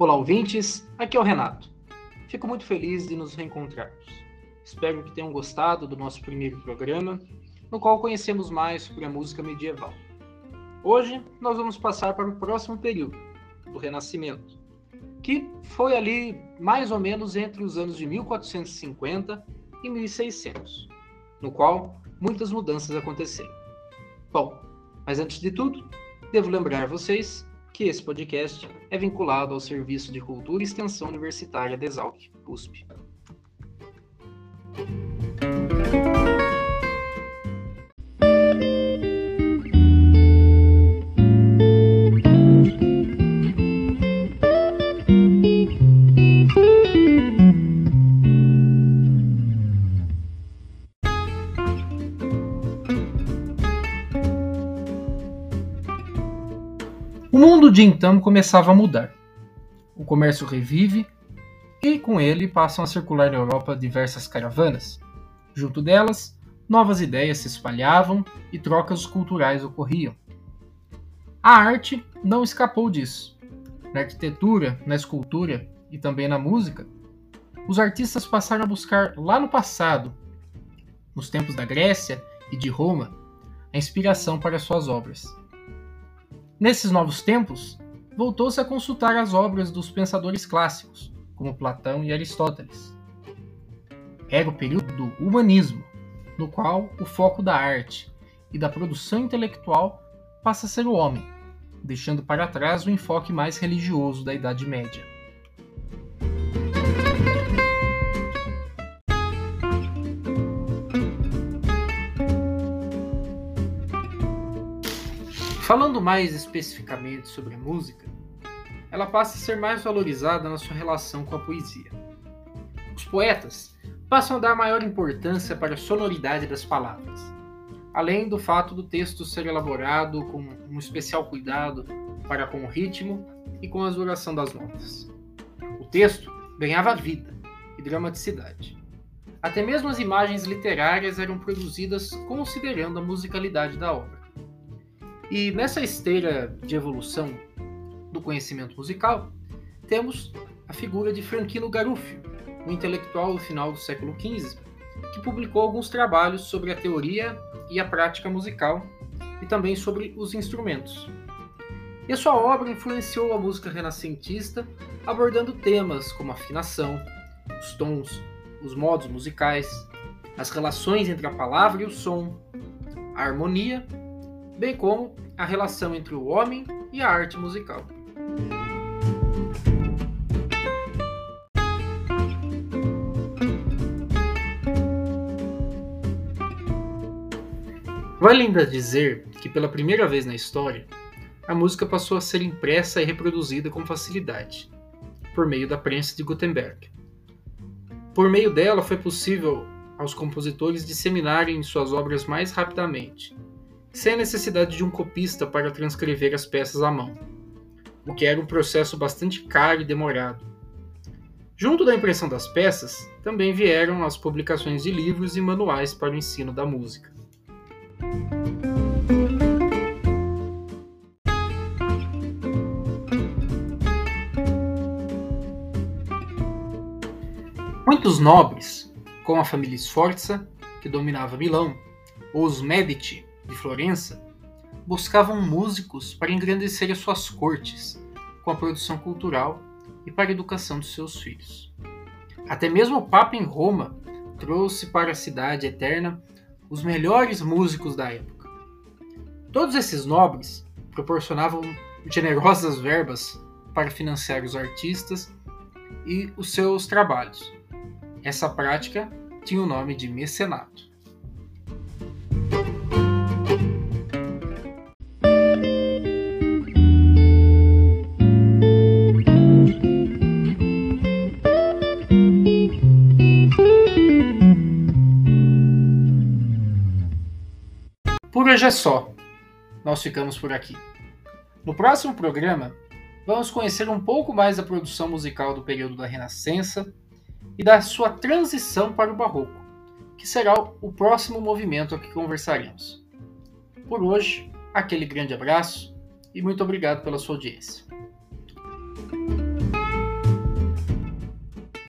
Olá, ouvintes. Aqui é o Renato. Fico muito feliz de nos reencontrarmos. Espero que tenham gostado do nosso primeiro programa, no qual conhecemos mais sobre a música medieval. Hoje nós vamos passar para o próximo período, do Renascimento, que foi ali mais ou menos entre os anos de 1450 e 1600, no qual muitas mudanças aconteceram. Bom, mas antes de tudo, devo lembrar vocês que esse podcast é vinculado ao Serviço de Cultura e Extensão Universitária da Exalc, USP. O mundo de então começava a mudar. O comércio revive e com ele passam a circular na Europa diversas caravanas. Junto delas, novas ideias se espalhavam e trocas culturais ocorriam. A arte não escapou disso. Na arquitetura, na escultura e também na música, os artistas passaram a buscar lá no passado, nos tempos da Grécia e de Roma, a inspiração para suas obras. Nesses novos tempos, voltou-se a consultar as obras dos pensadores clássicos, como Platão e Aristóteles. Era o período do humanismo, no qual o foco da arte e da produção intelectual passa a ser o homem, deixando para trás o enfoque mais religioso da Idade Média. Falando mais especificamente sobre música, ela passa a ser mais valorizada na sua relação com a poesia. Os poetas passam a dar maior importância para a sonoridade das palavras, além do fato do texto ser elaborado com um especial cuidado para com o ritmo e com a duração das notas. O texto ganhava vida e dramaticidade. Até mesmo as imagens literárias eram produzidas considerando a musicalidade da obra. E nessa esteira de evolução do conhecimento musical, temos a figura de Franquino Garuffi, um intelectual do final do século XV, que publicou alguns trabalhos sobre a teoria e a prática musical e também sobre os instrumentos. E a sua obra influenciou a música renascentista, abordando temas como afinação, os tons, os modos musicais, as relações entre a palavra e o som, a harmonia bem como a relação entre o homem e a arte musical. Vale ainda dizer que, pela primeira vez na história, a música passou a ser impressa e reproduzida com facilidade, por meio da prensa de Gutenberg. Por meio dela, foi possível aos compositores disseminarem suas obras mais rapidamente, sem a necessidade de um copista para transcrever as peças à mão, o que era um processo bastante caro e demorado. Junto da impressão das peças, também vieram as publicações de livros e manuais para o ensino da música. Muitos nobres, como a família Sforza, que dominava Milão, ou os Medici, de Florença, buscavam músicos para engrandecer as suas cortes, com a produção cultural e para a educação dos seus filhos. Até mesmo o Papa em Roma trouxe para a cidade eterna os melhores músicos da época. Todos esses nobres proporcionavam generosas verbas para financiar os artistas e os seus trabalhos. Essa prática tinha o nome de mecenato. Hoje é só. Nós ficamos por aqui. No próximo programa, vamos conhecer um pouco mais da produção musical do período da Renascença e da sua transição para o Barroco, que será o próximo movimento a que conversaremos. Por hoje, aquele grande abraço e muito obrigado pela sua audiência.